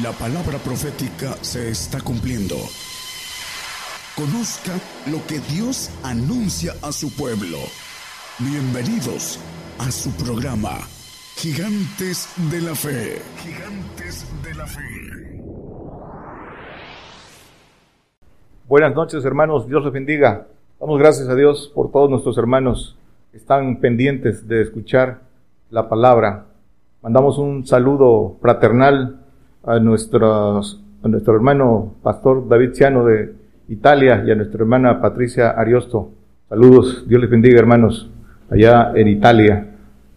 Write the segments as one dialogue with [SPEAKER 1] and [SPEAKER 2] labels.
[SPEAKER 1] La palabra profética se está cumpliendo. Conozca lo que Dios anuncia a su pueblo. Bienvenidos a su programa, Gigantes de la Fe. Gigantes de la Fe.
[SPEAKER 2] Buenas noches hermanos, Dios los bendiga. Damos gracias a Dios por todos nuestros hermanos que están pendientes de escuchar la palabra. Mandamos un saludo fraternal a, nuestros, a nuestro hermano pastor David Ciano de Italia y a nuestra hermana Patricia Ariosto. Saludos, Dios les bendiga hermanos, allá en Italia.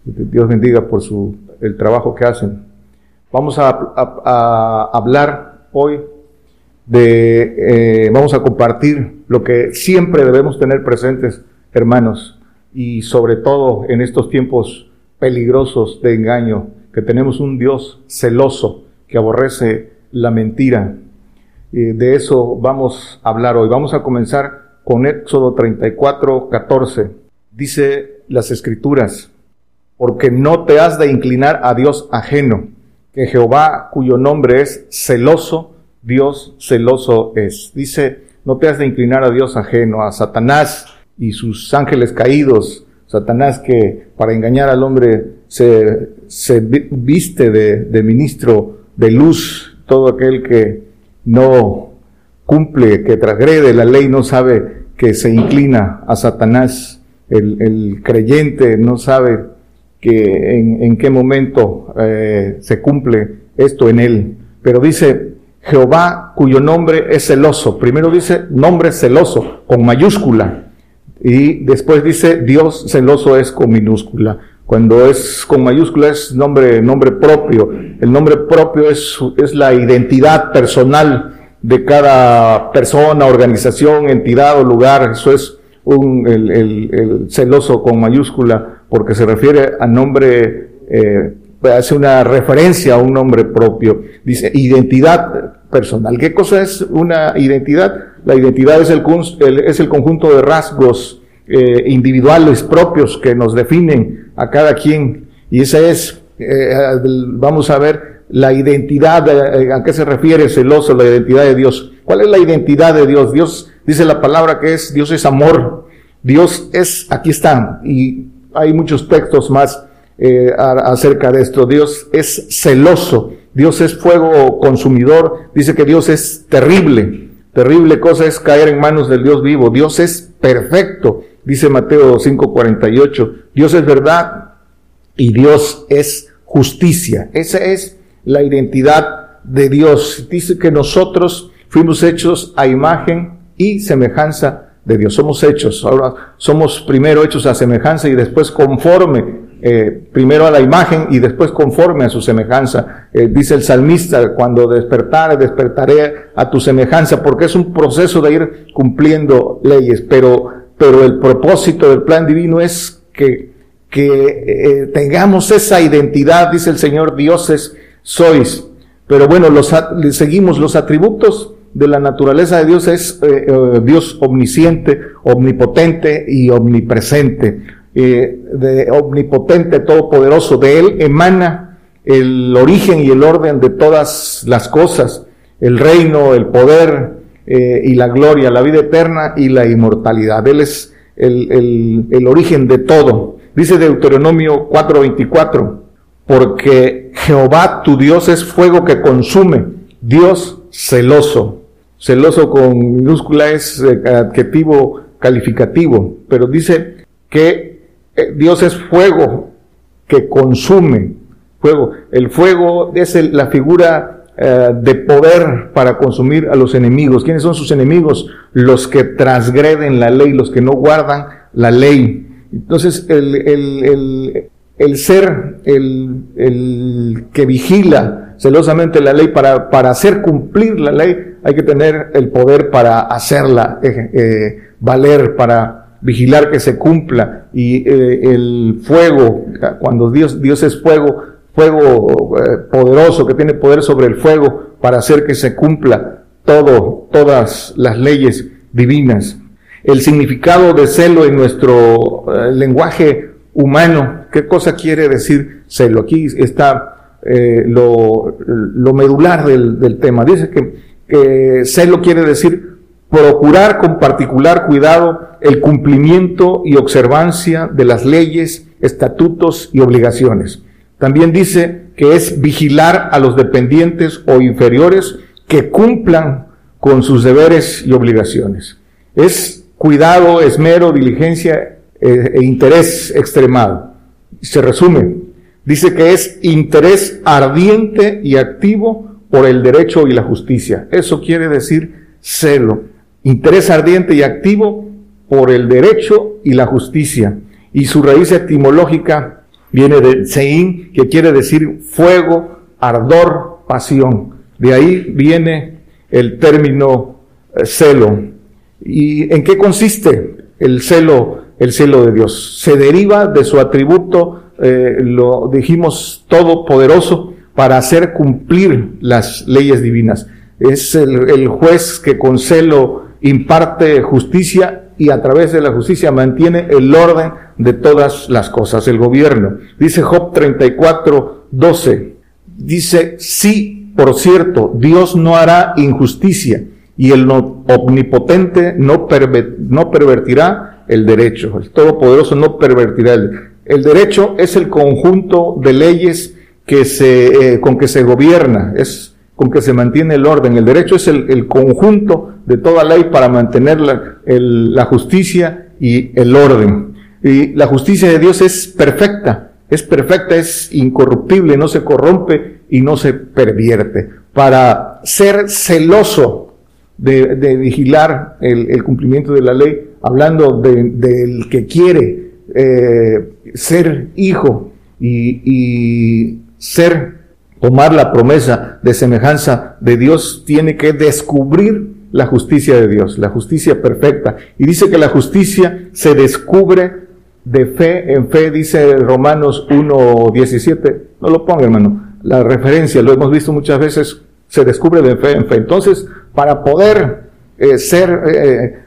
[SPEAKER 2] Dios bendiga por su, el trabajo que hacen. Vamos a, hablar hoy de, eh, vamos a compartir lo que siempre debemos tener presentes, hermanos, y sobre todo en estos tiempos peligrosos de engaño, que tenemos un Dios celoso, que aborrece la mentira. de eso vamos a hablar hoy. Vamos a comenzar con Éxodo 34, 14. Dice las escrituras, porque no te has de inclinar a Dios ajeno, que Jehová, cuyo nombre es celoso, Dios celoso es. Dice, no te has de inclinar a Dios ajeno, a Satanás y sus ángeles caídos. Satanás que para engañar al hombre se, viste de ministro de luz, todo aquel que no cumple, que transgrede la ley, no sabe que se inclina a Satanás. El, creyente no sabe que en, qué momento eh, se cumple esto en él. Pero dice Jehová cuyo nombre es celoso. Primero dice nombre celoso con mayúscula. Y después dice Dios celoso es con minúscula. Cuando es con mayúscula es nombre, nombre propio. El nombre propio es, es la identidad personal de cada persona, organización, entidad o lugar. Eso es un, el, el, celoso con mayúscula porque se refiere a nombre, eh, hace una referencia a un nombre propio. Dice identidad personal. ¿Qué cosa es una identidad? La identidad es el, es el conjunto de rasgos eh, individuales propios que nos definen a cada quien. Y esa es, eh, vamos a ver, la identidad, eh, ¿a qué se refiere celoso? La identidad de Dios. ¿Cuál es la identidad de Dios? Dios dice la palabra que es, Dios es amor. Dios es, aquí está, y hay muchos textos más acerca de esto. Dios es celoso. Dios es fuego consumidor. Dice que Dios es terrible. Terrible cosa es caer en manos del Dios vivo. Dios es perfecto. Dice Mateo 5:48, Dios es verdad y Dios es justicia. Esa es la identidad de Dios. Dice que nosotros fuimos hechos a imagen y semejanza de Dios. Somos hechos, ahora somos primero hechos a semejanza y después conforme, eh, primero a la imagen y después conforme a su semejanza. Eh, dice el salmista, cuando despertare, despertaré a tu semejanza, porque es un proceso de ir cumpliendo leyes, pero pero el propósito del plan divino es que, que eh, tengamos esa identidad, dice el Señor, dioses sois. Pero bueno, los, seguimos los atributos de la naturaleza de Dios es eh, eh, Dios omnisciente, omnipotente y omnipresente. de omnipotente, todopoderoso, de Él emana el origen y el orden de todas las cosas, el reino, el poder, eh, y la gloria, la vida eterna y la inmortalidad. Él es el, el, origen de todo. Dice Deuteronomio 4:24, porque Jehová tu Dios es fuego que consume, Dios celoso. Celoso con minúscula es eh, adjetivo calificativo, pero dice que eh, Dios es fuego que consume. Fuego. El fuego es la figura eh, de poder para consumir a los enemigos. ¿Quiénes son sus enemigos? Los que transgreden la ley, los que no guardan la ley. Entonces, el, el, el, ser, el, que vigila celosamente la ley para, para hacer cumplir la ley, hay que tener el poder para hacerla eh, eh, valer, para vigilar que se cumpla. Y el fuego, cuando Dios, Dios es fuego, fuego eh, poderoso que tiene poder sobre el fuego para hacer que se cumpla todo, todas las leyes divinas. El significado de celo en nuestro eh, lenguaje humano, ¿qué cosa quiere decir celo? Aquí está eh, lo, lo, medular del, tema. Dice que, que celo quiere decir procurar con particular cuidado el cumplimiento y observancia de las leyes, estatutos y obligaciones. También dice que es vigilar a los dependientes o inferiores que cumplan con sus deberes y obligaciones. Es cuidado, esmero, diligencia eh, e interés extremado. Se resume, dice que es interés ardiente y activo por el derecho y la justicia. Eso quiere decir celo, interés ardiente y activo por el derecho y la justicia. Y su raíz etimológica viene de Sein, que quiere decir fuego, ardor, pasión. De ahí viene el término eh, celo. ¿Y en qué consiste el celo, el celo de Dios? Se deriva de su atributo, eh, lo dijimos, todopoderoso para hacer cumplir las leyes divinas. Es el, el juez que con celo imparte justicia y a través de la justicia mantiene el orden de todas las cosas, el gobierno. Dice Job 34, 12. Dice, sí, por cierto, Dios no hará injusticia y el omnipotente no, no pervertirá el derecho. El Todopoderoso no pervertirá el, el derecho. es el conjunto de leyes que se, eh, con que se gobierna, es con que se mantiene el orden. El derecho es el, conjunto de toda ley para mantener la, justicia y el orden. Y la justicia de Dios es perfecta, es perfecta, es incorruptible, no se corrompe y no se pervierte. Para ser celoso de, vigilar el, cumplimiento de la ley, hablando del que quiere eh, ser hijo y, y ser tomar la promesa de semejanza de Dios, tiene que descubrir la justicia de Dios, la justicia perfecta. Y dice que la justicia se descubre de fe en fe, dice Romanos 1.17. No lo ponga, hermano. La referencia, lo hemos visto muchas veces, se descubre de fe en fe. Entonces, para poder eh, ser, eh,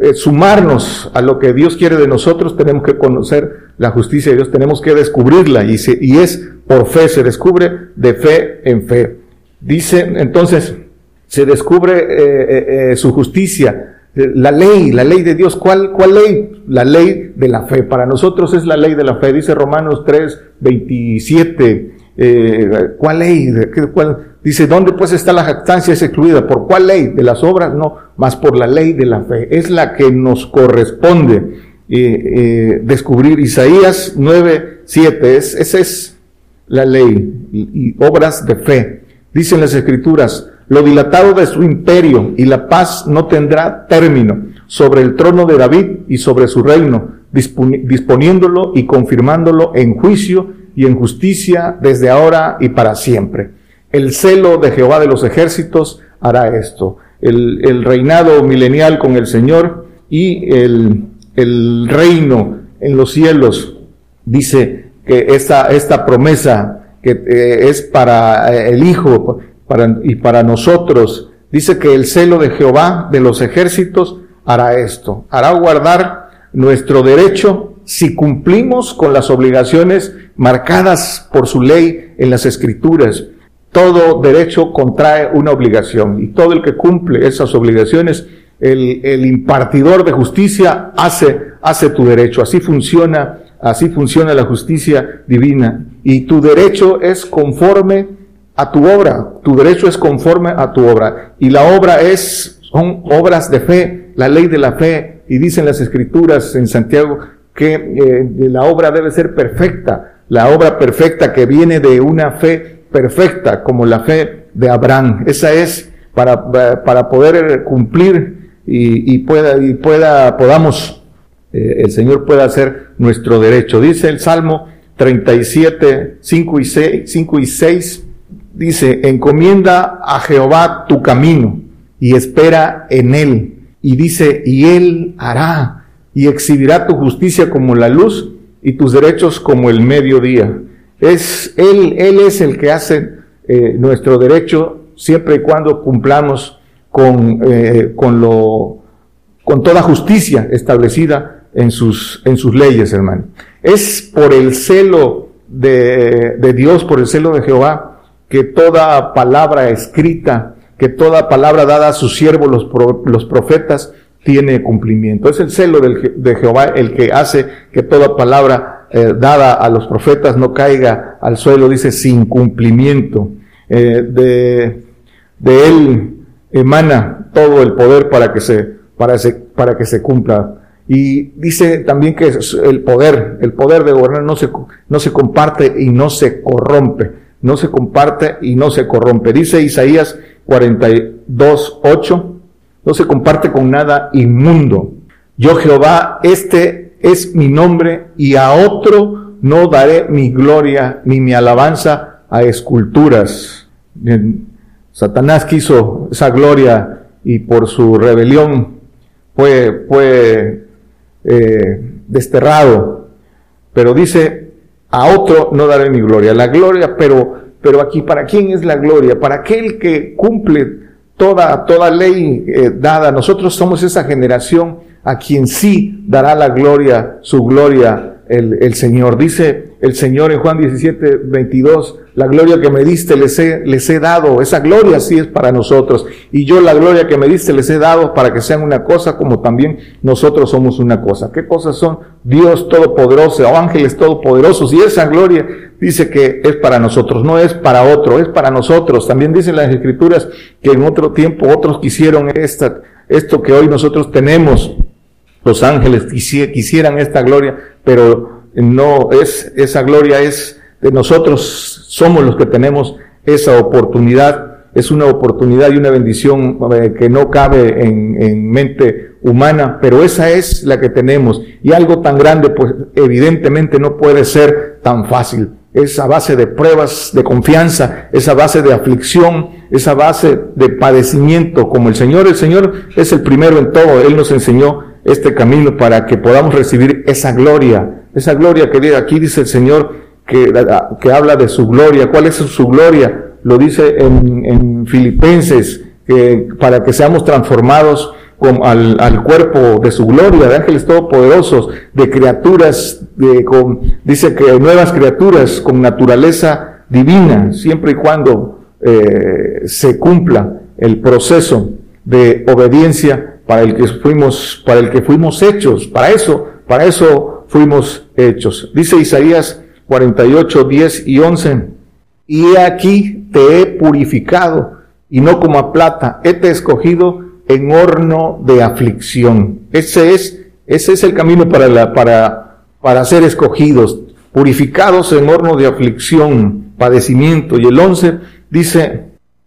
[SPEAKER 2] eh, sumarnos a lo que Dios quiere de nosotros, tenemos que conocer la justicia de Dios, tenemos que descubrirla y, y es por fe, se descubre de fe en fe. Dice entonces, se descubre eh, eh, eh, su justicia, la ley, la ley de Dios. ¿Cuál, ¿Cuál ley? La ley de la fe. Para nosotros es la ley de la fe. Dice Romanos 3, 27. ¿Cuál ley? ¿Cuál? Dice, ¿dónde pues está la jactancia? Es excluida. ¿Por cuál ley? De las obras, no, más por la ley de la fe. Es la que nos corresponde descubrir. Isaías 9, 7. Es, esa es la ley y, obras de fe. Dicen las escrituras, lo dilatado de su imperio y la paz no tendrá término sobre el trono de David y sobre su reino, disponiéndolo y confirmándolo en juicio y en justicia desde ahora y para siempre. El celo de Jehová de los ejércitos hará esto. El, reinado milenial con el Señor y el, el reino en los cielos, dice que esta, esta promesa que eh, es para eh, el Hijo para, y para nosotros, dice que el celo de Jehová de los ejércitos hará esto, hará guardar nuestro derecho si cumplimos con las obligaciones marcadas por su ley en las escrituras. Todo derecho contrae una obligación y todo el que cumple esas obligaciones, el, el impartidor de justicia hace, hace tu derecho. Así funciona Así funciona la justicia divina. Y tu derecho es conforme a tu obra. Tu derecho es conforme a tu obra. Y la obra es, son obras de fe, la ley de la fe. Y dicen las escrituras en Santiago que eh, la obra debe ser perfecta. La obra perfecta que viene de una fe perfecta, como la fe de Abraham. Esa es para, para poder cumplir y, y pueda, y pueda, podamos eh, el Señor pueda hacer nuestro derecho. Dice el Salmo 37, 5 y 6, 5 y 6 dice, encomienda a Jehová tu camino y espera en él. Y dice, y él hará y exhibirá tu justicia como la luz y tus derechos como el mediodía. Es él, él es el que hace eh, nuestro derecho siempre y cuando cumplamos con, eh, con lo, con toda justicia establecida en sus, en sus leyes, hermano. Es por el celo de, de Dios, por el celo de Jehová, que toda palabra escrita, que toda palabra dada a sus siervos, los, los profetas, tiene cumplimiento. Es el celo de Jehová el que hace que toda palabra eh, dada a los profetas no caiga al suelo, dice, sin cumplimiento. Eh, de, de él emana todo el poder para que se, para, para que se cumpla. Y dice también que el poder, el poder de gobernar no se, no se comparte y no se corrompe. No se comparte y no se corrompe. Dice Isaías 42, 8, no se comparte con nada inmundo. Yo Jehová, este es mi nombre y a otro no daré mi gloria ni mi alabanza a esculturas. Satanás quiso esa gloria y por su rebelión fue, fue eh, desterrado. Pero dice, a otro no daré mi gloria. La gloria, pero, pero aquí, ¿para quién es la gloria? Para aquel que cumple toda, toda ley eh, dada. Nosotros somos esa generación a quien sí dará la gloria, su gloria el, el, Señor. Dice el Señor en Juan 17, 22, la gloria que me diste les he, les he dado. Esa gloria sí es para nosotros. Y yo la gloria que me diste les he dado para que sean una cosa como también nosotros somos una cosa. ¿Qué cosas son? Dios Todopoderoso o ángeles todopoderosos. Y esa gloria dice que es para nosotros, no es para otro, es para nosotros. También dicen las escrituras que en otro tiempo otros quisieron esta, esto que hoy nosotros tenemos los ángeles quisieran esta gloria, pero no es, esa gloria es de nosotros, somos los que tenemos esa oportunidad, es una oportunidad y una bendición eh, que no cabe en, en mente humana, pero esa es la que tenemos. Y algo tan grande, pues evidentemente no puede ser tan fácil. Esa base de pruebas, de confianza, esa base de aflicción, esa base de padecimiento, como el Señor, el Señor es el primero en todo, Él nos enseñó este camino para que podamos recibir esa gloria, esa gloria que aquí dice el Señor que, que habla de su gloria. ¿Cuál es su gloria? Lo dice en, en Filipenses, para que seamos transformados con, al, al, cuerpo de su gloria, de ángeles todopoderosos, de criaturas, de, con, dice que nuevas criaturas con naturaleza divina, siempre y cuando eh, se cumpla el proceso de obediencia para el que fuimos, para el que fuimos hechos, para eso, para eso fuimos hechos. Dice Isaías 48, 10 y 11, y he aquí te he purificado, y no como a plata, he te escogido en horno de aflicción. Ese es, ese es el camino para la, para, para ser escogidos, purificados en horno de aflicción, padecimiento. Y el 11 dice,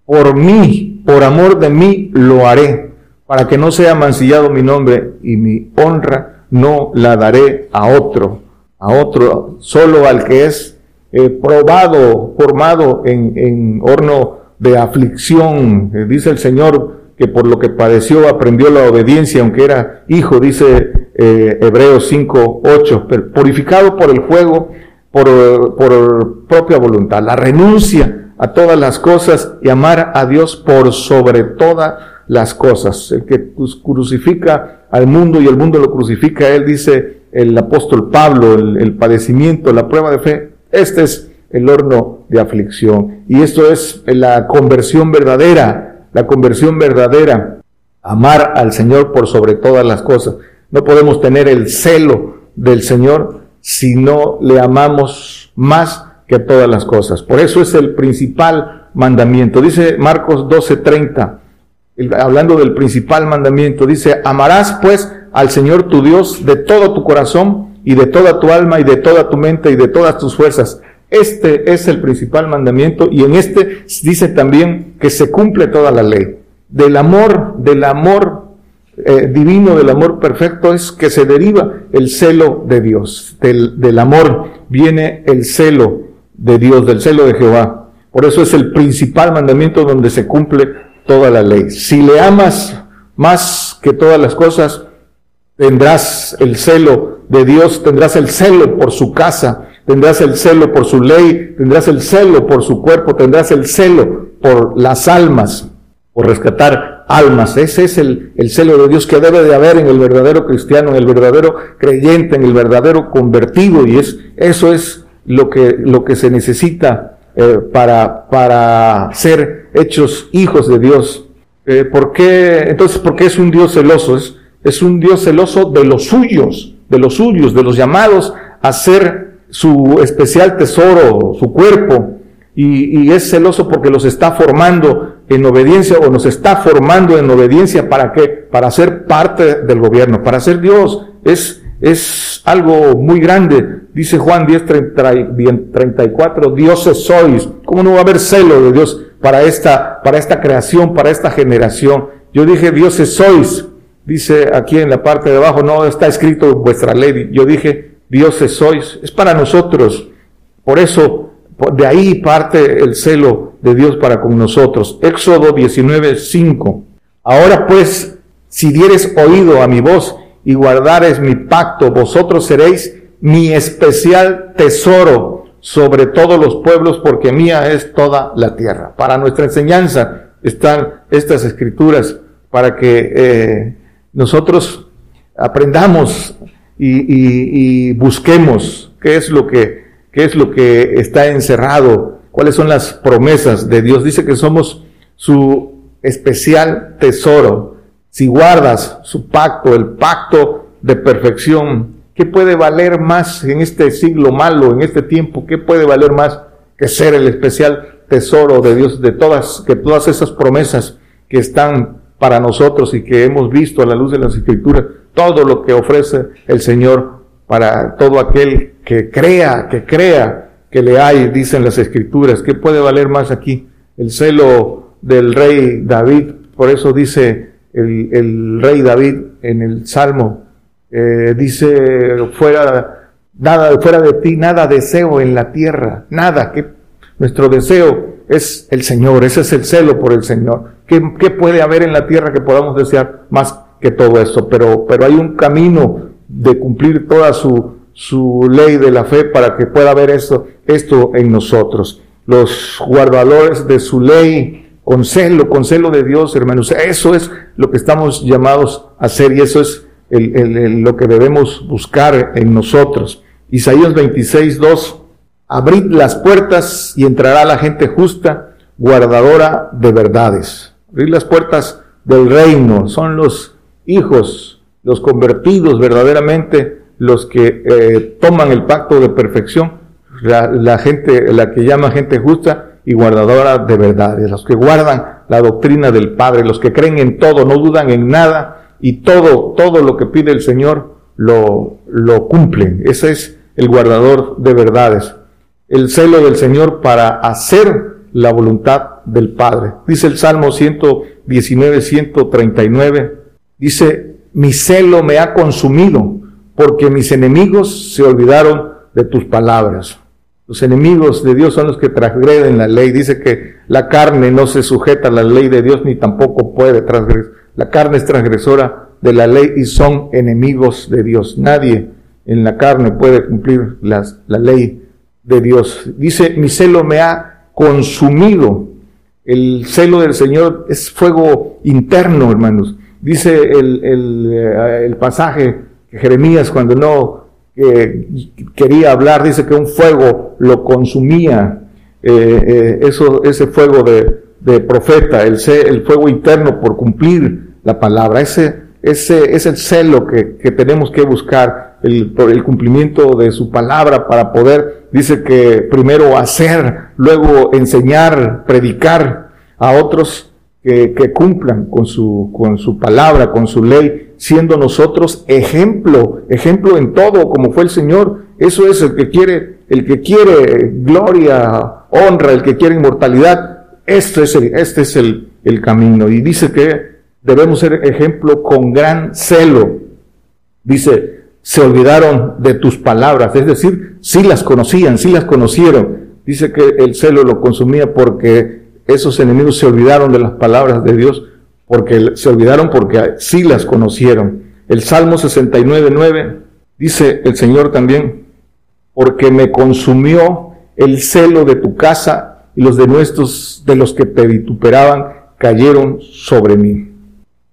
[SPEAKER 2] por mí, por amor de mí, lo haré para que no sea mancillado mi nombre y mi honra no la daré a otro, a otro, solo al que es eh, probado, formado en, en, horno de aflicción. Eh, dice el Señor que por lo que padeció aprendió la obediencia, aunque era hijo, dice eh, Hebreos 5, 8, purificado por el fuego, por, por propia voluntad, la renuncia a todas las cosas y amar a Dios por sobre toda las cosas. El que crucifica al mundo y el mundo lo crucifica él, dice el apóstol Pablo, el, padecimiento, la prueba de fe. Este es el horno de aflicción. Y esto es la conversión verdadera, la conversión verdadera. Amar al Señor por sobre todas las cosas. No podemos tener el celo del Señor si no le amamos más que todas las cosas. Por eso es el principal mandamiento. Dice Marcos 12:30, hablando del principal mandamiento, dice, amarás pues al Señor tu Dios de todo tu corazón y de toda tu alma y de toda tu mente y de todas tus fuerzas. Este es el principal mandamiento y en este dice también que se cumple toda la ley. Del amor, del amor eh, divino, del amor perfecto es que se deriva el celo de Dios. Del, del amor viene el celo de Dios, del celo de Jehová. Por eso es el principal mandamiento donde se cumple toda la ley. Si le amas más que todas las cosas, tendrás el celo de Dios, tendrás el celo por su casa, tendrás el celo por su ley, tendrás el celo por su cuerpo, tendrás el celo por las almas, por rescatar almas. Ese es el, el celo de Dios que debe de haber en el verdadero cristiano, en el verdadero creyente, en el verdadero convertido. Y es, eso es lo que, lo que se necesita eh, para, para ser hechos hijos de Dios. Eh, ¿por qué? Entonces, ¿por qué es un Dios celoso? Es, es un Dios celoso de los suyos, de los suyos, de los llamados a ser su especial tesoro, su cuerpo, y, y, es celoso porque los está formando en obediencia o nos está formando en obediencia para qué? Para ser parte del gobierno, para ser Dios. Es, es algo muy grande. Dice Juan 10, 34, dioses sois. ¿Cómo no va a haber celo de Dios para esta, para esta creación, para esta generación? Yo dije dioses sois. Dice aquí en la parte de abajo, no está escrito vuestra ley. Yo dije dioses sois. Es para nosotros. Por eso de ahí parte el celo de Dios para con nosotros. Éxodo 19, 5. Ahora pues, si dieres oído a mi voz y guardares mi pacto, vosotros seréis mi especial tesoro sobre todos los pueblos, porque mía es toda la tierra. Para nuestra enseñanza están estas escrituras, para que eh, nosotros aprendamos y, y busquemos qué es lo que qué es lo que está encerrado, cuáles son las promesas de Dios. Dice que somos su especial tesoro. Si guardas su pacto, el pacto de perfección, ¿qué puede valer más en este siglo malo, en este tiempo? ¿Qué puede valer más que ser el especial tesoro de Dios, de todas, que todas esas promesas que están para nosotros y que hemos visto a la luz de las escrituras, todo lo que ofrece el Señor para todo aquel que crea, que crea que le hay, dicen las escrituras. ¿Qué puede valer más aquí? El celo del rey David, por eso dice el, rey David en el Salmo, eh, dice, fuera, nada, fuera de ti, nada deseo en la tierra, nada, que nuestro deseo es el Señor, ese es el celo por el Señor. ¿Qué, ¿Qué, puede haber en la tierra que podamos desear más que todo eso? Pero, pero hay un camino de cumplir toda su, su ley de la fe para que pueda haber esto, esto en nosotros. Los guardadores de su ley, con celo, con celo de Dios, hermanos. Eso es lo que estamos llamados a hacer y eso es lo que debemos buscar en nosotros. Isaías 26, 2. Abrid las puertas y entrará la gente justa, guardadora de verdades. Abrid las puertas del reino. Son los hijos, los convertidos verdaderamente los que eh, toman el pacto de perfección, la, gente, la que llama gente justa y guardadora de verdades, los que guardan la doctrina del Padre, los que creen en todo, no dudan en nada y todo, todo lo que pide el Señor lo, lo cumplen. Ese es el guardador de verdades. El celo del Señor para hacer la voluntad del Padre. Dice el Salmo 119, 139, dice, mi celo me ha consumido porque mis enemigos se olvidaron de tus palabras. Los enemigos de Dios son los que transgreden la ley. Dice que la carne no se sujeta a la ley de Dios ni tampoco puede transgredir. La carne es transgresora de la ley y son enemigos de Dios. Nadie en la carne puede cumplir la ley de Dios. Dice, mi celo me ha consumido. El celo del Señor es fuego interno, hermanos. Dice el, el, eh, el pasaje Jeremías cuando no quería hablar, dice que un fuego lo consumía, eh, eh, eso, ese fuego de, profeta, el, el, fuego interno por cumplir la palabra, ese, ese es el celo que, tenemos que buscar, el, el cumplimiento de su palabra para poder, dice que primero hacer, luego enseñar, predicar a otros que, que cumplan con su, con su palabra, con su ley, siendo nosotros ejemplo, ejemplo en todo, como fue el Señor. Eso es el que quiere, el que quiere gloria, honra, el que quiere inmortalidad. Este es el, este es el, el camino. Y dice que debemos ser ejemplo con gran celo. Dice, se olvidaron de tus palabras, es decir, sí las conocían, sí las conocieron. Dice que el celo lo consumía porque esos enemigos se olvidaron de las palabras de Dios porque se olvidaron porque sí las conocieron. El Salmo 69, 9 dice el Señor también, porque me consumió el celo de tu casa y los de nuestros, de los que te vituperaban, cayeron sobre mí.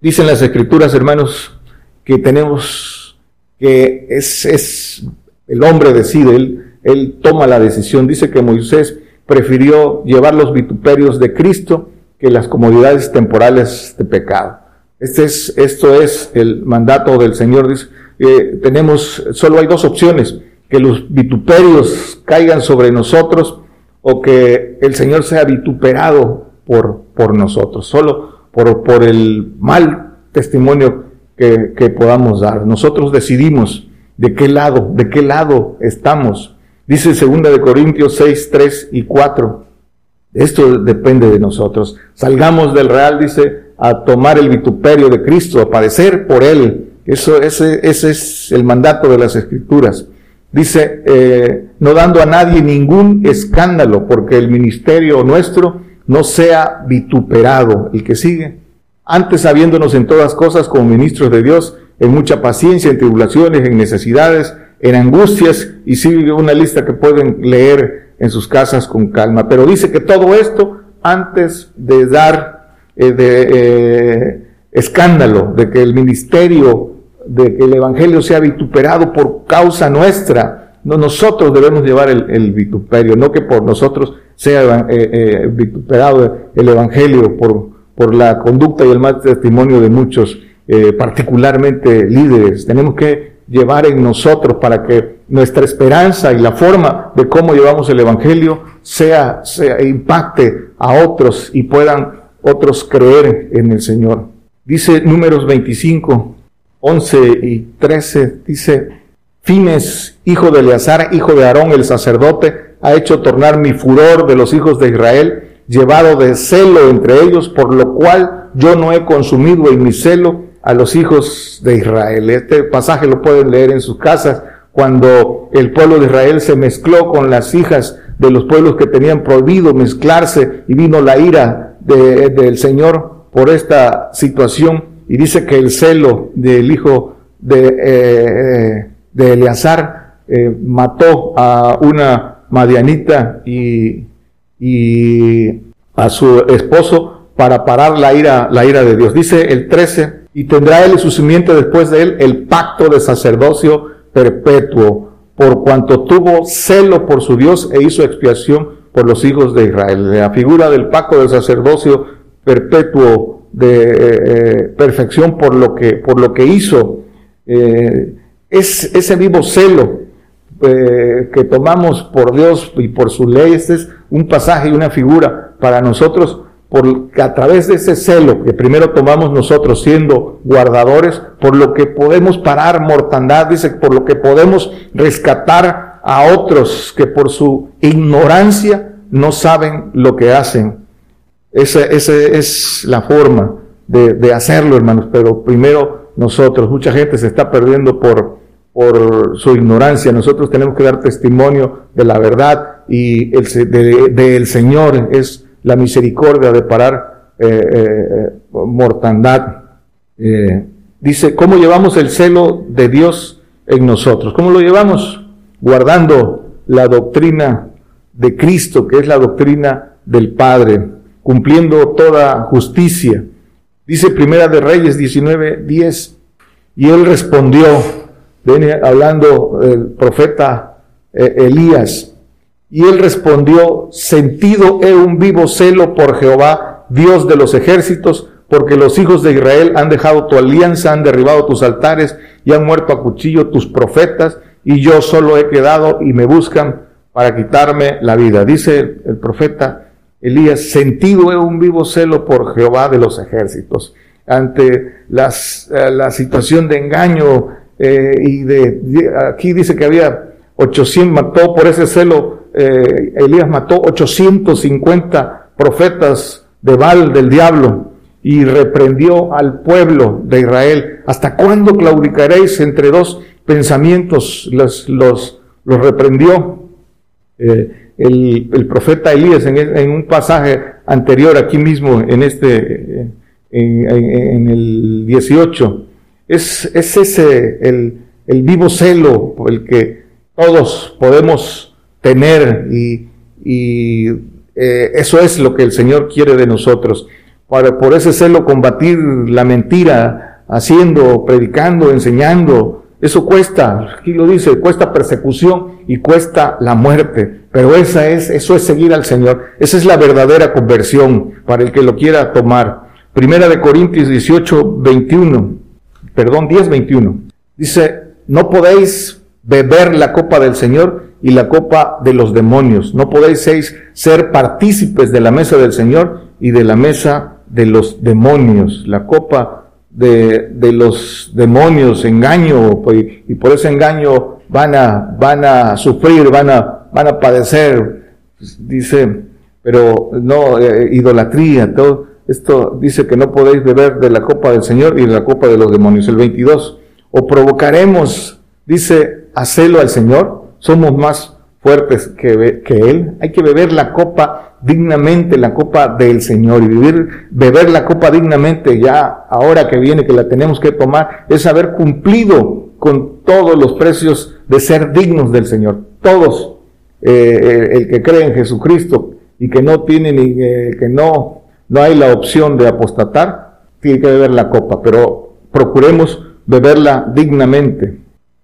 [SPEAKER 2] Dicen las escrituras, hermanos, que tenemos, que es, es el hombre decide, él toma la decisión. Dice que Moisés prefirió llevar los vituperios de Cristo que las comodidades temporales de pecado. Este es, esto es el mandato del Señor. Eh, tenemos, solo hay dos opciones, que los vituperios caigan sobre nosotros o que el Señor sea vituperado por, por nosotros, solo por, por el mal testimonio que, que podamos dar. Nosotros decidimos de qué lado, de qué lado estamos. Dice 2 de Corintios 6, 3 y 4. Esto depende de nosotros. Salgamos del real, dice, a tomar el vituperio de Cristo, a padecer por Él. Eso, ese, ese es el mandato de las Escrituras. Dice, eh, no dando a nadie ningún escándalo, porque el ministerio nuestro no sea vituperado. El que sigue. Antes, habiéndonos en todas cosas como ministros de Dios, en mucha paciencia, en tribulaciones, en necesidades, en angustias, y sigue una lista que pueden leer en sus casas con calma. Pero dice que todo esto antes de dar eh, eh, escándalo, de que el ministerio, de que el evangelio sea vituperado por causa nuestra, no nosotros debemos llevar el, vituperio, no que por nosotros sea eh, vituperado el evangelio por, por la conducta y el mal testimonio de muchos particularmente líderes. Tenemos que llevar en nosotros para que nuestra esperanza y la forma de cómo llevamos el Evangelio sea, sea impacte a otros y puedan otros creer en el Señor. Dice números 25, 11 y 13, dice, Fines, hijo de Eleazar, hijo de Aarón el sacerdote, ha hecho tornar mi furor de los hijos de Israel, llevado de celo entre ellos, por lo cual yo no he consumido en mi celo a los hijos de Israel. Este pasaje lo pueden leer en sus casas cuando el pueblo de Israel se mezcló con las hijas de los pueblos que tenían prohibido mezclarse y vino la ira del Señor por esta situación y dice que el celo del hijo de, eh, eh, Eleazar eh, mató a una madianita y, y a su esposo para parar la ira, la ira de Dios. Dice el 13, y tendrá él y su simiente después de él el pacto de sacerdocio perpetuo, por cuanto tuvo celo por su Dios e hizo expiación por los hijos de Israel. La figura del pacto del sacerdocio perpetuo de eh, eh, perfección por lo que, por lo que hizo, eh, es ese vivo celo que tomamos por Dios y por su ley. Este es un pasaje y una figura para nosotros porque a través de ese celo que primero tomamos nosotros siendo guardadores, por lo que podemos parar mortandad, dice, por lo que podemos rescatar a otros que por su ignorancia no saben lo que hacen. Esa, es la forma de, hacerlo, hermanos, pero primero nosotros, mucha gente se está perdiendo por, por su ignorancia, nosotros tenemos que dar testimonio de la verdad y el, del Señor. Es la misericordia de parar eh, eh, eh, mortandad. dice, ¿cómo llevamos el celo de Dios en nosotros? ¿Cómo lo llevamos? Guardando la doctrina de Cristo, que es la doctrina del Padre, cumpliendo toda justicia. Dice Primera de Reyes 19, 10, y él respondió, viene hablando el profeta Elías, y él respondió, sentido he un vivo celo por Jehová, Dios de los ejércitos, porque los hijos de Israel han dejado tu alianza, han derribado tus altares y han muerto a cuchillo tus profetas, y yo solo he quedado y me buscan para quitarme la vida. Dice el, profeta Elías, sentido he un vivo celo por Jehová de los ejércitos. Ante las, eh, la situación de engaño eh, y de, aquí dice que había 800, mató por ese celo eh, Elías mató 850 profetas de Baal, del diablo, y reprendió al pueblo de Israel. ¿Hasta cuándo claudicaréis entre dos pensamientos? Los, los, los reprendió eh, el, profeta Elías en, un pasaje anterior, aquí mismo, en este, en, el 18. Es, es ese el, el vivo celo el que todos podemos tener y, eh, eso es lo que el Señor quiere de nosotros. Para, por ese celo combatir la mentira, haciendo, predicando, enseñando Eso cuesta, aquí lo dice, cuesta persecución y cuesta la muerte. Pero esa es, eso es seguir al Señor. Esa es la verdadera conversión para el que lo quiera tomar. Primera de Corintios 18, 21. Perdón, 10, 21. Dice, no podéis beber la copa del Señor y la copa de los demonios. No podéis ser partícipes de la mesa del Señor y de la mesa de los demonios. La copa de, los demonios, engaño, pues, y por ese engaño van a, van a sufrir, van a, van a padecer. Dice, pero no, eh, idolatría, todo esto dice que no podéis beber de la copa del Señor y de la copa de los demonios. El 22, o provocaremos, dice, a al Señor, somos más fuertes que, que Él. Hay que beber la copa dignamente, la copa del Señor. Y vivir, beber la copa dignamente, ya ahora que viene, que la tenemos que tomar, es haber cumplido con todos los precios de ser dignos del Señor. Todos, eh, el que cree en Jesucristo y que no tiene ni, eh, que no, no hay la opción de apostatar, tiene que beber la copa, pero procuremos beberla dignamente.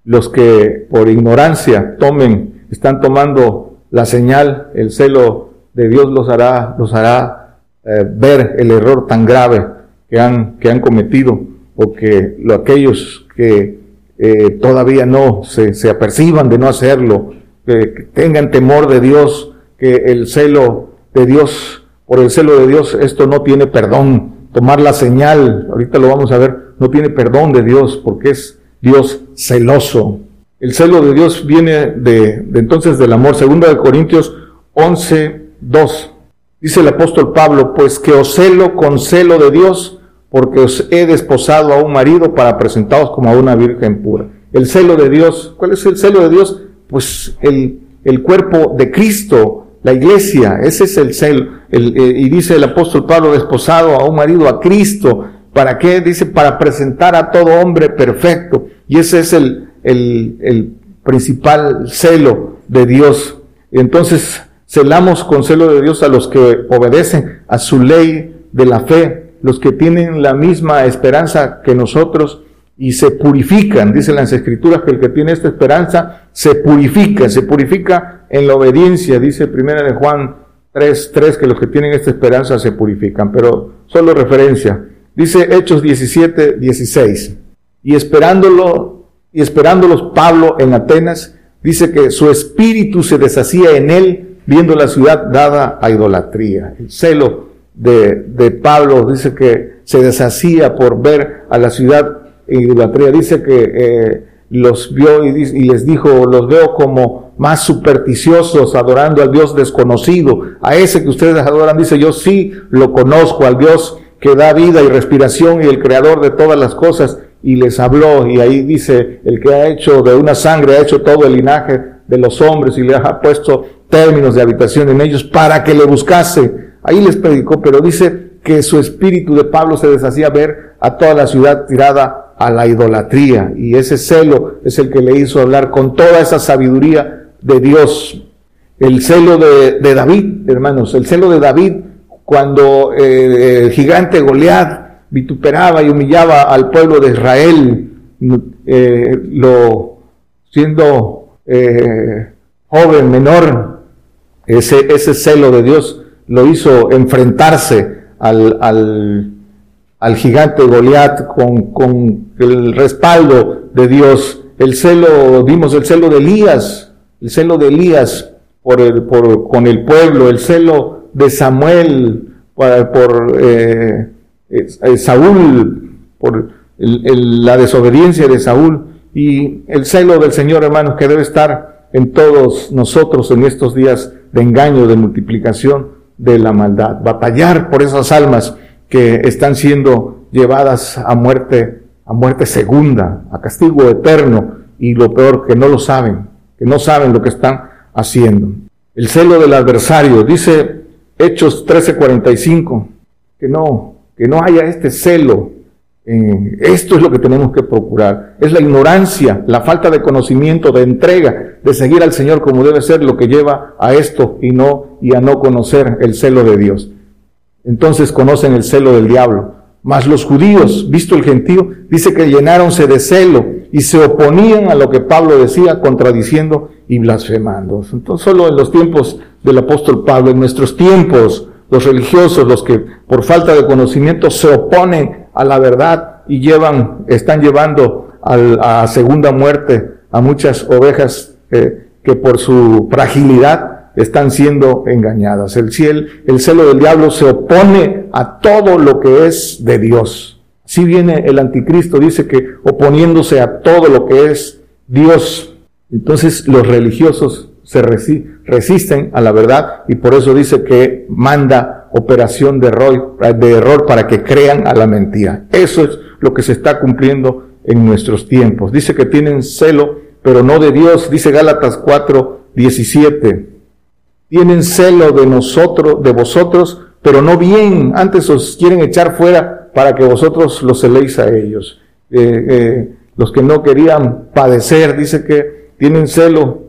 [SPEAKER 2] Los que por ignorancia tomen, están tomando la señal, el celo de Dios los hará, los hará eh, ver el error tan grave que han, que han cometido, o que lo, aquellos que eh, todavía no se, se, aperciban de no hacerlo, que tengan temor de Dios, que el celo de Dios, por el celo de Dios, esto no tiene perdón. Tomar la señal, ahorita lo vamos a ver, no tiene perdón de Dios porque es Dios celoso. El celo de Dios viene de, entonces del amor. Segunda de Corintios 11, 2. Dice el apóstol Pablo, pues que os celo con celo de Dios, porque os he desposado a un marido para presentaros como a una virgen pura. El celo de Dios, ¿cuál es el celo de Dios? Pues el, el cuerpo de Cristo, la iglesia, ese es el celo. El, eh, y dice el apóstol Pablo, desposado a un marido, a Cristo. ¿Para qué? Dice, para presentar a todo hombre perfecto. Y ese es el, el, el principal celo de Dios. Entonces, Celamos con celo de Dios a los que obedecen a su ley de la fe, los que tienen la misma esperanza que nosotros y se purifican. Dicen las escrituras que el que tiene esta esperanza se purifica, se purifica en la obediencia. Dice primera de Juan 3, 3 que los que tienen esta esperanza se purifican, pero solo referencia. Dice Hechos 17, 16. Y esperándolo, y esperándolos Pablo en Atenas, dice que su espíritu se deshacía en él viendo la ciudad dada a idolatría. El celo de, de Pablo dice que se deshacía por ver a la ciudad idolatría. Dice que eh, los vio y, y, les dijo, los veo como más supersticiosos, adorando al Dios desconocido. A ese que ustedes adoran, dice, yo sí lo conozco, al Dios que da vida y respiración y el creador de todas las cosas. Y les habló, y ahí dice, el que ha hecho de una sangre, ha hecho todo el linaje de los hombres y le ha puesto términos de habitación en ellos para que le buscase. Ahí les predicó, pero dice que su espíritu de Pablo se deshacía ver a toda la ciudad tirada a la idolatría. Y ese celo es el que le hizo hablar con toda esa sabiduría de Dios. El celo de, David, hermanos, el celo de David cuando eh, el gigante Goliat vituperaba y humillaba al pueblo de Israel, eh, siendo eh, joven, menor, ese, celo de Dios lo hizo enfrentarse al, al, al gigante Goliat con, el respaldo de Dios. El celo, vimos el celo de Elías, el celo de Elías por el, por, con el pueblo, el celo de Samuel por, eh, Saúl, por la desobediencia de Saúl y el celo del Señor, hermanos, que debe estar en todos nosotros en estos días de engaño, de multiplicación de la maldad. Batallar por esas almas que están siendo llevadas a muerte, a muerte segunda, a castigo eterno, y lo peor, que no lo saben, que no saben lo que están haciendo. El celo del adversario, dice Hechos 13:45, que no, que no haya este celo esto es lo que tenemos que procurar. Es la ignorancia, la falta de conocimiento, de entrega, de seguir al Señor como debe ser lo que lleva a esto y no y a no conocer el celo de Dios. Entonces conocen el celo del diablo. Mas los judíos, visto el gentío, dice que llenáronse de celo y se oponían a lo que Pablo decía, contradiciendo y blasfemando. Entonces, solo en los tiempos del apóstol Pablo, en nuestros tiempos, los religiosos, los que por falta de conocimiento se oponen a la verdad y llevan, están llevando a segunda muerte a muchas ovejas eh, que por su fragilidad están siendo engañadas. El, cielo, el celo del diablo se opone a todo lo que es de Dios. Si viene el anticristo, dice que oponiéndose a todo lo que es Dios. Entonces los religiosos se resisten a la verdad y por eso dice que manda operación de error, de error para que crean a la mentira. Eso es lo que se está cumpliendo en nuestros tiempos. Dice que tienen celo, pero no de Dios. Dice Gálatas 4, 17. Tienen celo de nosotros, de vosotros, pero no bien. Antes os quieren echar fuera para que vosotros los celéis a ellos. Eh, eh, los que no querían padecer, dice que tienen celo,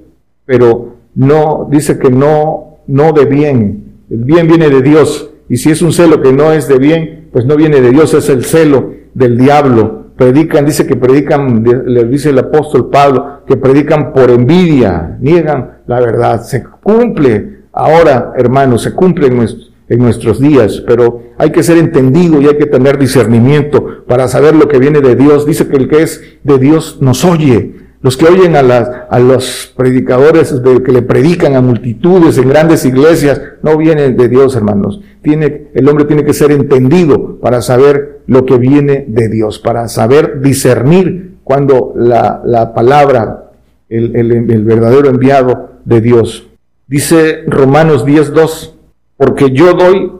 [SPEAKER 2] pero no, dice que no, no de bien. El bien viene de Dios. Y si es un celo que no es de bien, pues no viene de Dios, es el celo del diablo. Predican, dice que predican, le dice el apóstol Pablo, que predican por envidia, niegan la verdad. Se cumple ahora, hermanos, se cumple en, en nuestros días, pero hay que ser entendido y hay que tener discernimiento para saber lo que viene de Dios. Dice que el que es de Dios nos oye. Los que oyen a, a los predicadores de, que le predican a multitudes en grandes iglesias no vienen de Dios, hermanos. Tiene, el hombre tiene que ser entendido para saber lo que viene de Dios, para saber discernir cuando la, la palabra, el, verdadero enviado de Dios. Dice Romanos 10.2, porque yo doy,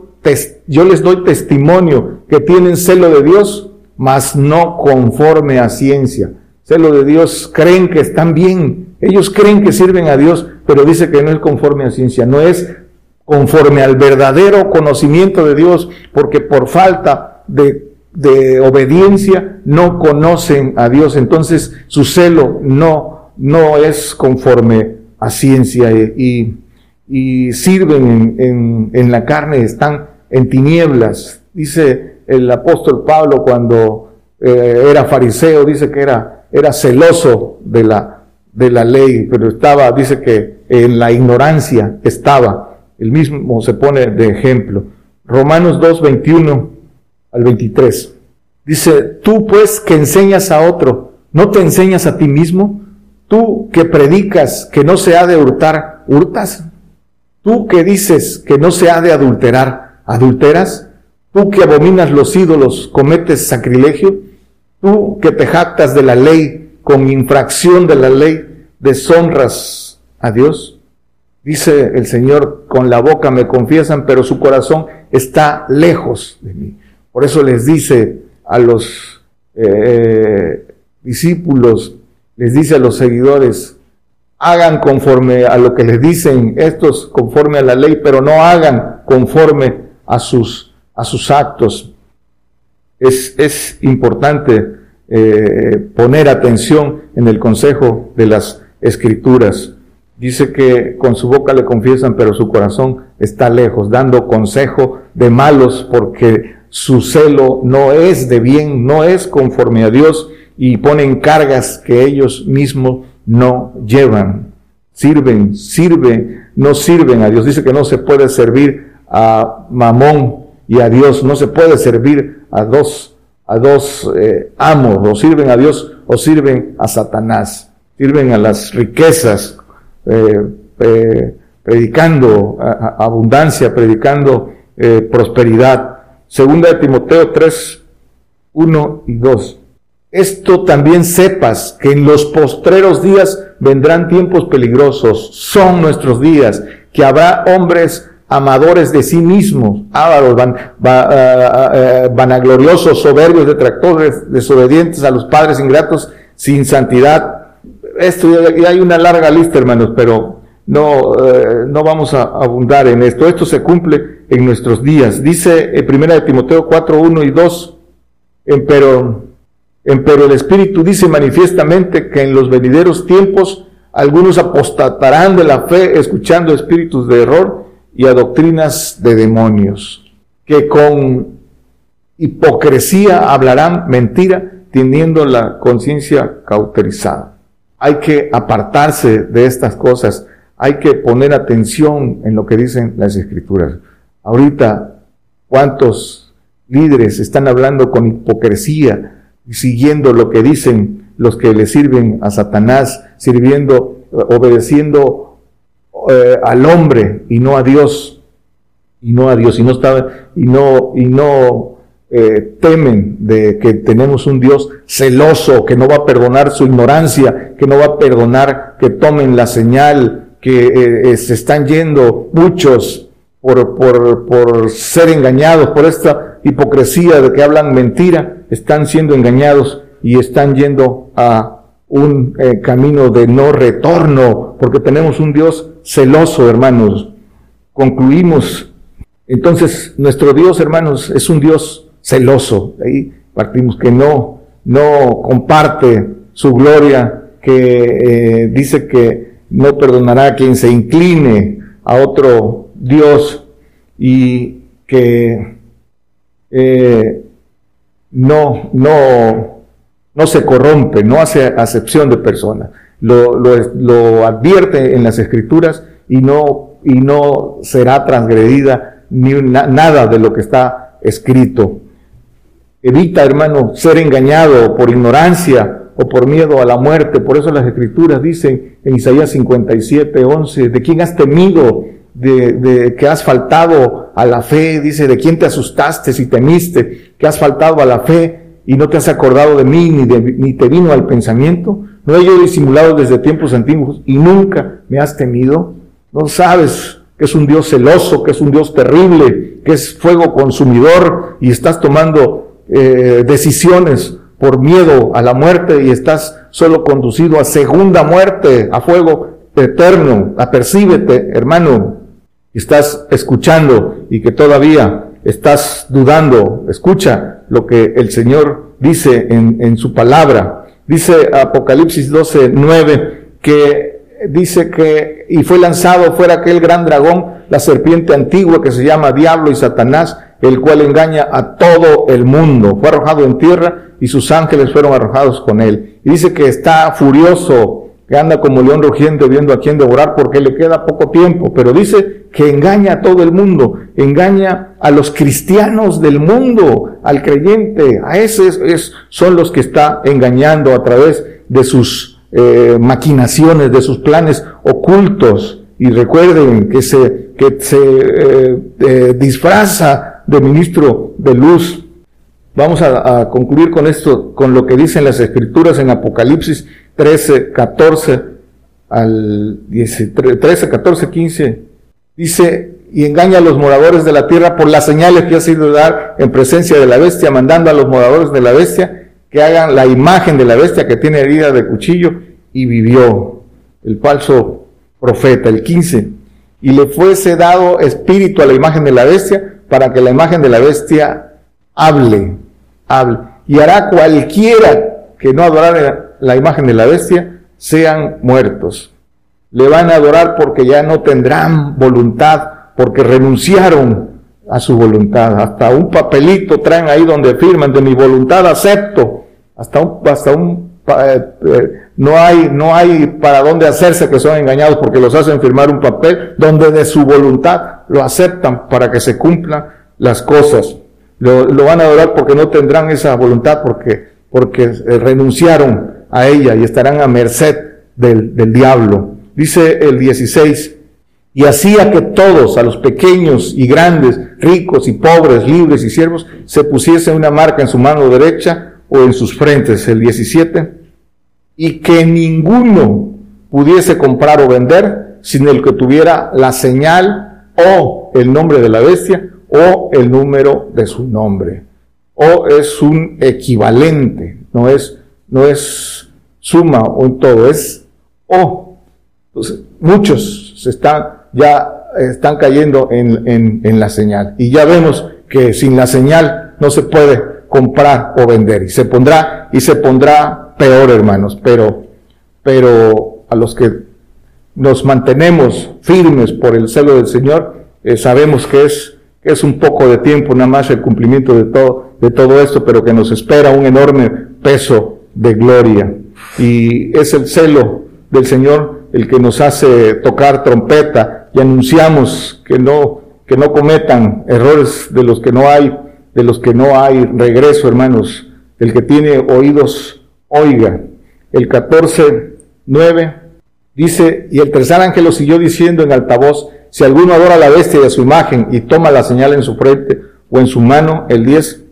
[SPEAKER 2] yo les doy testimonio que tienen celo de Dios, mas no conforme a ciencia celo de Dios, creen que están bien. Ellos creen que sirven a Dios, pero dice que no es conforme a ciencia, no es conforme al verdadero conocimiento de Dios, porque por falta de, obediencia no conocen a Dios. Entonces su celo no, no es conforme a ciencia y, y sirven en, en, en la carne, están en tinieblas. Dice el apóstol Pablo cuando eh, era fariseo, dice que era era celoso de la, de la ley, pero estaba, dice que en la ignorancia estaba. El mismo se pone de ejemplo. Romanos 2, 21 al 23. Dice, tú pues que enseñas a otro, ¿no te enseñas a ti mismo? Tú que predicas que no se ha de hurtar, ¿hurtas? Tú que dices que no se ha de adulterar, ¿adulteras? Tú que abominas los ídolos, ¿cometes sacrilegio? Tú que te jactas de la ley, con infracción de la ley, deshonras a Dios. Dice el Señor, con la boca me confiesan, pero su corazón está lejos de mí. Por eso les dice a los eh, discípulos, les dice a los seguidores, hagan conforme a lo que les dicen estos, conforme a la ley, pero no hagan conforme a sus, a sus actos. Es, importante eh, poner atención en el consejo de las escrituras. Dice que con su boca le confiesan, pero su corazón está lejos, dando consejo de malos porque su celo no es de bien, no es conforme a Dios y ponen cargas que ellos mismos no llevan. Sirven, sirven, no sirven a Dios. Dice que no se puede servir a Mamón y a Dios, no se puede servir a dos a dos eh, amos, o sirven a Dios o sirven a Satanás, sirven a las riquezas, eh, eh, predicando abundancia, predicando prosperidad. Segunda de Timoteo 3, 1 y 2. Esto también sepas que en los postreros días vendrán tiempos peligrosos, son nuestros días, que habrá hombres amadores de sí mismos, ávaros, van, ah, ah, eh, vanagloriosos, soberbios, detractores, desobedientes a los padres ingratos, sin santidad. Esto y hay una larga lista, hermanos, pero no, eh, no vamos a abundar en esto. Esto se cumple en nuestros días. Dice en primera de Timoteo 4, 1 y 2, pero, pero el Espíritu dice manifiestamente que en los venideros tiempos algunos apostatarán de la fe escuchando espíritus de error y a doctrinas de demonios, que con hipocresía hablarán mentira, teniendo la conciencia cauterizada. Hay que apartarse de estas cosas, hay que poner atención en lo que dicen las escrituras. Ahorita, ¿cuántos líderes están hablando con hipocresía, siguiendo lo que dicen los que le sirven a Satanás, sirviendo, obedeciendo eh, al hombre y no a Dios? Y no a Dios, y no, está, y no, y no eh, temen de que tenemos un Dios celoso, que no va a perdonar su ignorancia, que no va a perdonar que tomen la señal, que eh, se están yendo muchos por, por, por ser engañados, por esta hipocresía de que hablan mentira, están siendo engañados y están yendo a un camino de no retorno, porque tenemos un Dios celoso, hermanos. Concluimos. Entonces, nuestro Dios, hermanos, es un Dios celoso. Ahí partimos que no, no comparte su gloria, que eh, dice que no perdonará a quien se incline a otro Dios y que eh, no, no, no se corrompe, no hace acepción de personas. Lo, lo, advierte en las escrituras y no, y no será transgredida ni nada de lo que está escrito. Evita, hermano, ser engañado por ignorancia o por miedo a la muerte. Por eso las escrituras dicen en Isaías 57, 11, ¿de quién has temido? De, de, que has faltado a la fe, dice, de quién te asustaste si temiste, que has faltado a la fe y no te has acordado de mí ni, de, ni te vino al pensamiento. No he yo disimulado desde tiempos antiguos y nunca me has temido. No sabes que es un Dios celoso, que es un Dios terrible, que es fuego consumidor y estás tomando eh, decisiones por miedo a la muerte y estás solo conducido a segunda muerte, a fuego eterno. Apercíbete, hermano. Estás escuchando y que todavía estás dudando. Escucha lo que el Señor dice en, en su palabra. Dice Apocalipsis 12, 9, que dice que, y fue lanzado fuera aquel gran dragón, la serpiente antigua que se llama Diablo y Satanás, el cual engaña a todo el mundo. Fue arrojado en tierra y sus ángeles fueron arrojados con él. Y dice que está furioso, que anda como león rugiente viendo a quién devorar porque le queda poco tiempo, pero dice que engaña a todo el mundo, engaña a los cristianos del mundo, al creyente, a esos son los que está engañando a través de sus eh, maquinaciones, de sus planes ocultos. Y recuerden que se, que se eh, eh, disfraza de ministro de luz. Vamos a, concluir con esto, con lo que dicen las escrituras en Apocalipsis 13, 14 al 13, 14, 15. Dice, y engaña a los moradores de la tierra por las señales que ha sido dar en presencia de la bestia, mandando a los moradores de la bestia que hagan la imagen de la bestia que tiene herida de cuchillo y vivió el falso profeta, el 15. Y le fuese dado espíritu a la imagen de la bestia para que la imagen de la bestia hable, Y hará cualquiera que no adorare la imagen de la bestia, sean muertos. Le van a adorar porque ya no tendrán voluntad, porque renunciaron a su voluntad. Hasta un papelito traen ahí donde firman de mi voluntad acepto. Hasta un, hasta un, eh, eh, no hay, no hay para dónde hacerse que son engañados porque los hacen firmar un papel donde de su voluntad lo aceptan para que se cumplan las cosas. Lo, van a adorar porque no tendrán esa voluntad, porque, porque eh, renunciaron a ella y estarán a merced del, del diablo. Dice el 16, y hacía que todos, a los pequeños y grandes, ricos y pobres, libres y siervos, se pusiese una marca en su mano derecha o en sus frentes, el 17, y que ninguno pudiese comprar o vender, sino el que tuviera la señal o el nombre de la bestia o el número de su nombre. O es un equivalente, no es, no es suma o todo, es o. Muchos se están, ya están cayendo en, en, en la señal. Y ya vemos que sin la señal no se puede comprar o vender. Y se pondrá, y se pondrá peor, hermanos. Pero, pero a los que nos mantenemos firmes por el celo del Señor, eh, sabemos que es, es un poco de tiempo nada más el cumplimiento de todo, de todo esto, pero que nos espera un enorme peso de gloria. Y es el celo del Señor el que nos hace tocar trompeta y anunciamos que no, que no cometan errores de los que no hay, de los que no hay regreso, hermanos. El que tiene oídos, oiga. El 14, 9 dice, y el tercer ángel lo siguió diciendo en altavoz, si alguno adora a la bestia y a su imagen y toma la señal en su frente o en su mano, el 10,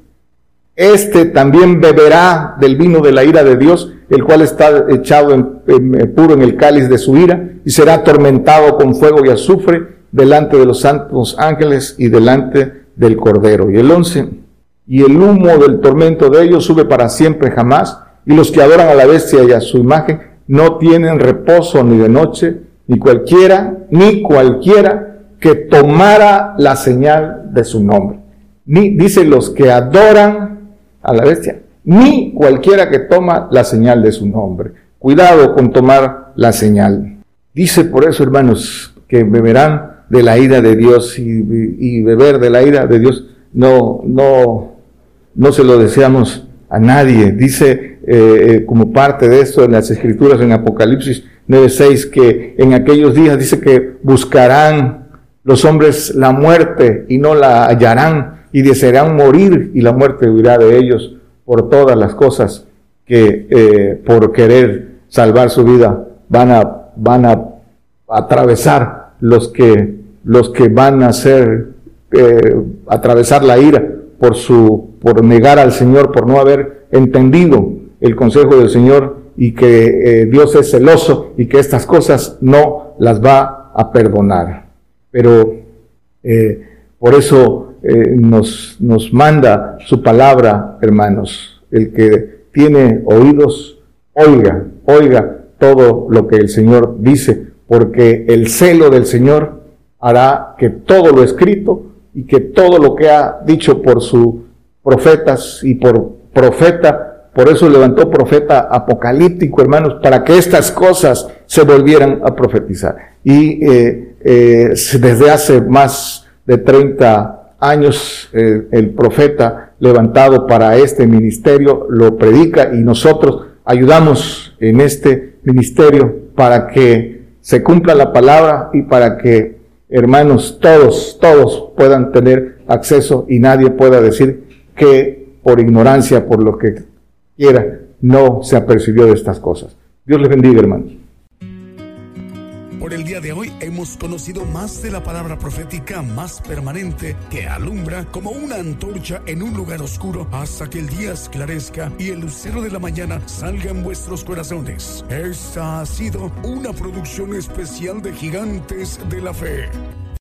[SPEAKER 2] este también beberá del vino de la ira de Dios, el cual está echado en, puro en el cáliz de su ira, y será atormentado con fuego y azufre delante de los santos ángeles y delante del Cordero. Y el 11, y el humo del tormento de ellos sube para siempre jamás, y los que adoran a la bestia y a su imagen no tienen reposo ni de noche, ni cualquiera, ni cualquiera que tomara la señal de su nombre. Ni, dice los que adoran a la bestia, ni cualquiera que toma la señal de su nombre. Cuidado con tomar la señal. Dice por eso, hermanos, que beberán de la ira de Dios y, beber de la ira de Dios no, no, no se lo deseamos a nadie. Dice eh, eh, como parte de esto en las escrituras en Apocalipsis 9.6 que en aquellos días dice que buscarán los hombres la muerte y no la hallarán y desearán morir y la muerte huirá de ellos por todas las cosas que eh, por querer salvar su vida van a, van a atravesar los que, los que van a hacer, eh, atravesar la ira por su, por negar al Señor, por no haber entendido el consejo del Señor y que eh, Dios es celoso y que estas cosas no las va a perdonar. Pero eh, por eso eh, nos, nos manda su palabra, hermanos. El que tiene oídos, oiga, oiga todo lo que el Señor dice, porque el celo del Señor hará que todo lo escrito y que todo lo que ha dicho por sus profetas y por profeta por eso levantó profeta apocalíptico, hermanos, para que estas cosas se volvieran a profetizar. Y eh, eh, desde hace más de 30 años eh, el profeta levantado para este ministerio lo predica y nosotros ayudamos en este ministerio para que se cumpla la palabra y para que hermanos todos, todos puedan tener acceso y nadie pueda decir que por ignorancia, por lo que quiera, no se apercibió de estas cosas. Dios les bendiga, hermanos.
[SPEAKER 1] Por el día de hoy hemos conocido más de la palabra profética más permanente que alumbra como una antorcha en un lugar oscuro hasta que el día esclarezca y el lucero de la mañana salga en vuestros corazones. Esta ha sido una producción especial de Gigantes de la Fe.